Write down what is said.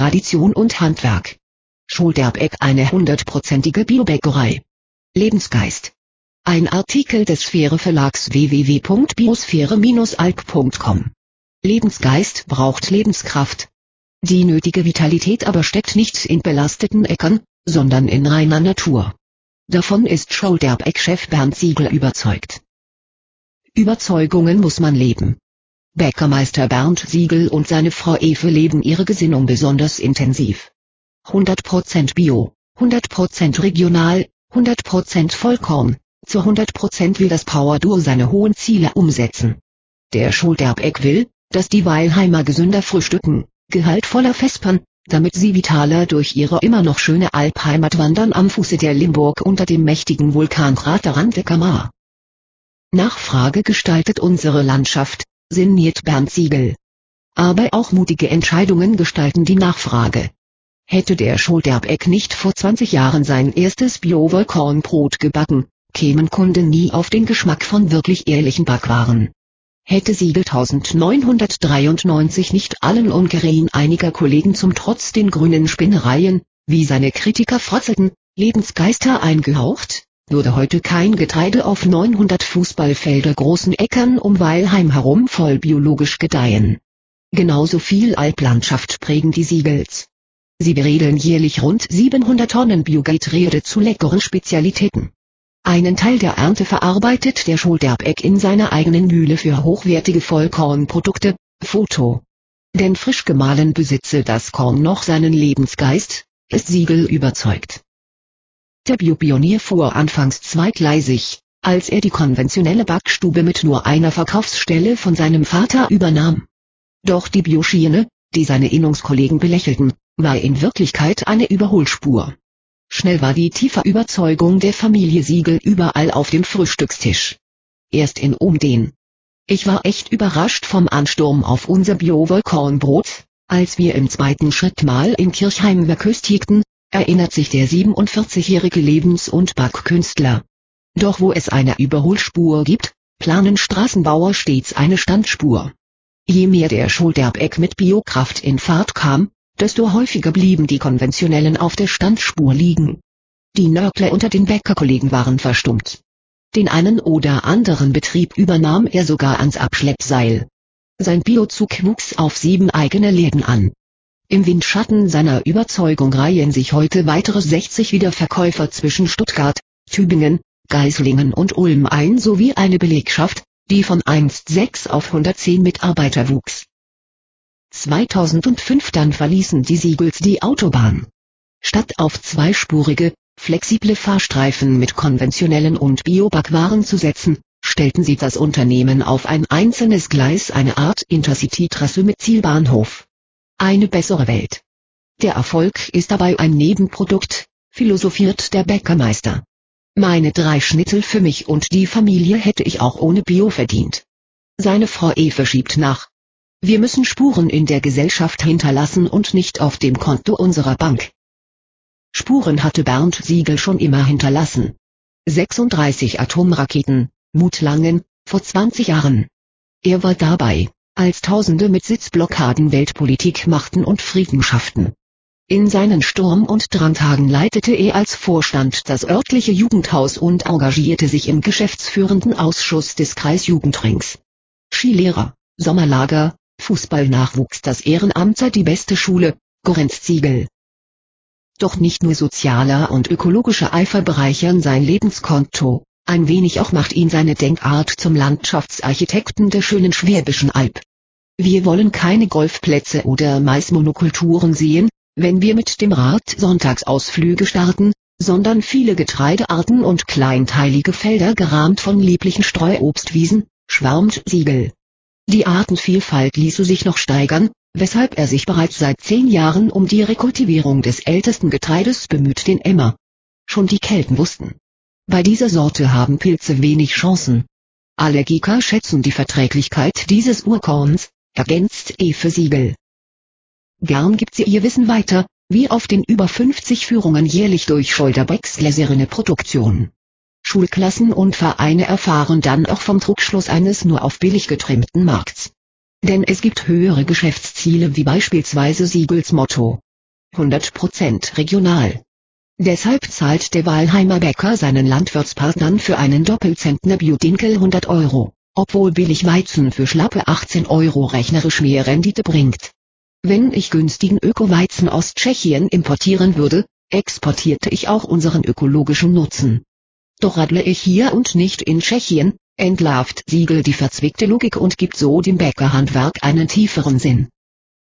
Tradition und Handwerk. Scholderbeck eine hundertprozentige Biobäckerei. Lebensgeist. Ein Artikel des Sphäre Verlags www.biosphäre-alp.com. Lebensgeist braucht Lebenskraft. Die nötige Vitalität aber steckt nicht in belasteten Äckern, sondern in reiner Natur. Davon ist Scholderbeck-Chef Bernd Siegel überzeugt. Überzeugungen muss man leben. Bäckermeister Bernd Siegel und seine Frau Ewe leben ihre Gesinnung besonders intensiv. 100% Bio, 100% regional, 100% Vollkorn, zu 100% will das Power Duo seine hohen Ziele umsetzen. Der Schulterbeck will, dass die Weilheimer gesünder frühstücken, gehaltvoller vespern, damit sie vitaler durch ihre immer noch schöne Alpheimat wandern am Fuße der Limburg unter dem mächtigen Vulkankrater Randekamar. Nachfrage gestaltet unsere Landschaft, sinniert Bernd Siegel. Aber auch mutige Entscheidungen gestalten die Nachfrage. Hätte der Schulterbeck nicht vor 20 Jahren sein erstes Bio-Vollkornbrot gebacken, kämen Kunden nie auf den Geschmack von wirklich ehrlichen Backwaren. Hätte Siegel 1993 nicht allen Ungereien einiger Kollegen zum Trotz den grünen Spinnereien, wie seine Kritiker frotzelten, Lebensgeister eingehaucht, würde heute kein Getreide auf 900 Fußballfelder großen Äckern um Weilheim herum voll biologisch gedeihen. Genauso viel Alplandschaft prägen die Siegels. Sie beredeln jährlich rund 700 Tonnen Biogetreide zu leckeren Spezialitäten. Einen Teil der Ernte verarbeitet der Schulterbeck in seiner eigenen Mühle für hochwertige Vollkornprodukte, Foto. Denn frisch gemahlen besitze das Korn noch seinen Lebensgeist, ist Siegel überzeugt. Der Biopionier fuhr anfangs zweigleisig, als er die konventionelle Backstube mit nur einer Verkaufsstelle von seinem Vater übernahm. Doch die Bioschiene, die seine Innungskollegen belächelten, war in Wirklichkeit eine Überholspur. Schnell war die tiefe Überzeugung der Familie Siegel überall auf dem Frühstückstisch. Erst in Umden. Ich war echt überrascht vom Ansturm auf unser Bio-Vollkornbrot, als wir im zweiten Schritt mal in Kirchheim verköstigten, erinnert sich der 47-jährige Lebens- und Backkünstler. Doch wo es eine Überholspur gibt, planen Straßenbauer stets eine Standspur. Je mehr der Schulterbeck mit Biokraft in Fahrt kam, desto häufiger blieben die konventionellen auf der Standspur liegen. Die Nörgler unter den Bäckerkollegen waren verstummt. Den einen oder anderen Betrieb übernahm er sogar ans Abschleppseil. Sein Biozug wuchs auf sieben eigene Läden an. Im Windschatten seiner Überzeugung reihen sich heute weitere 60 Wiederverkäufer zwischen Stuttgart, Tübingen, Geislingen und Ulm ein sowie eine Belegschaft, die von einst 6 auf 110 Mitarbeiter wuchs. 2005 dann verließen die Siegels die Autobahn. Statt auf zweispurige, flexible Fahrstreifen mit konventionellen und Biobackwaren zu setzen, stellten sie das Unternehmen auf ein einzelnes Gleis eine Art Intercity-Trasse mit Zielbahnhof. Eine bessere Welt. Der Erfolg ist dabei ein Nebenprodukt, philosophiert der Bäckermeister. Meine drei Schnitzel für mich und die Familie hätte ich auch ohne Bio verdient. Seine Frau Eve schiebt nach. Wir müssen Spuren in der Gesellschaft hinterlassen und nicht auf dem Konto unserer Bank. Spuren hatte Bernd Siegel schon immer hinterlassen. 36 Atomraketen, Mutlangen, vor 20 Jahren. Er war dabei, als Tausende mit Sitzblockaden Weltpolitik machten und Frieden schafften. In seinen Sturm- und Drangtagen leitete er als Vorstand das örtliche Jugendhaus und engagierte sich im geschäftsführenden Ausschuss des Kreisjugendrings. Skilehrer, Sommerlager, Fußballnachwuchs das Ehrenamt sei die beste Schule, Gorenz Ziegel. Doch nicht nur sozialer und ökologischer Eifer bereichern sein Lebenskonto, ein wenig auch macht ihn seine Denkart zum Landschaftsarchitekten der schönen Schwäbischen Alb. Wir wollen keine Golfplätze oder Maismonokulturen sehen, wenn wir mit dem Rad Sonntagsausflüge starten, sondern viele Getreidearten und kleinteilige Felder gerahmt von lieblichen Streuobstwiesen, schwärmt Siegel. Die Artenvielfalt ließe sich noch steigern, weshalb er sich bereits seit zehn Jahren um die Rekultivierung des ältesten Getreides bemüht den Emmer. Schon die Kelten wussten, bei dieser Sorte haben Pilze wenig Chancen. Allergiker schätzen die Verträglichkeit dieses Urkorns, ergänzt Efe Siegel. Gern gibt sie ihr Wissen weiter, wie auf den über 50 Führungen jährlich durch Scholderbecks gläserne Produktion. Schulklassen und Vereine erfahren dann auch vom Druckschluss eines nur auf billig getrimmten Markts. Denn es gibt höhere Geschäftsziele wie beispielsweise Siegels Motto, 100% regional. Deshalb zahlt der Walheimer Bäcker seinen Landwirtspartnern für einen Doppelzentner Biodinkel 100 Euro, obwohl Billigweizen für schlappe 18 Euro rechnerisch mehr Rendite bringt. Wenn ich günstigen Ökoweizen aus Tschechien importieren würde, exportierte ich auch unseren ökologischen Nutzen. Doch radle ich hier und nicht in Tschechien, entlarvt Siegel die verzwickte Logik und gibt so dem Bäckerhandwerk einen tieferen Sinn.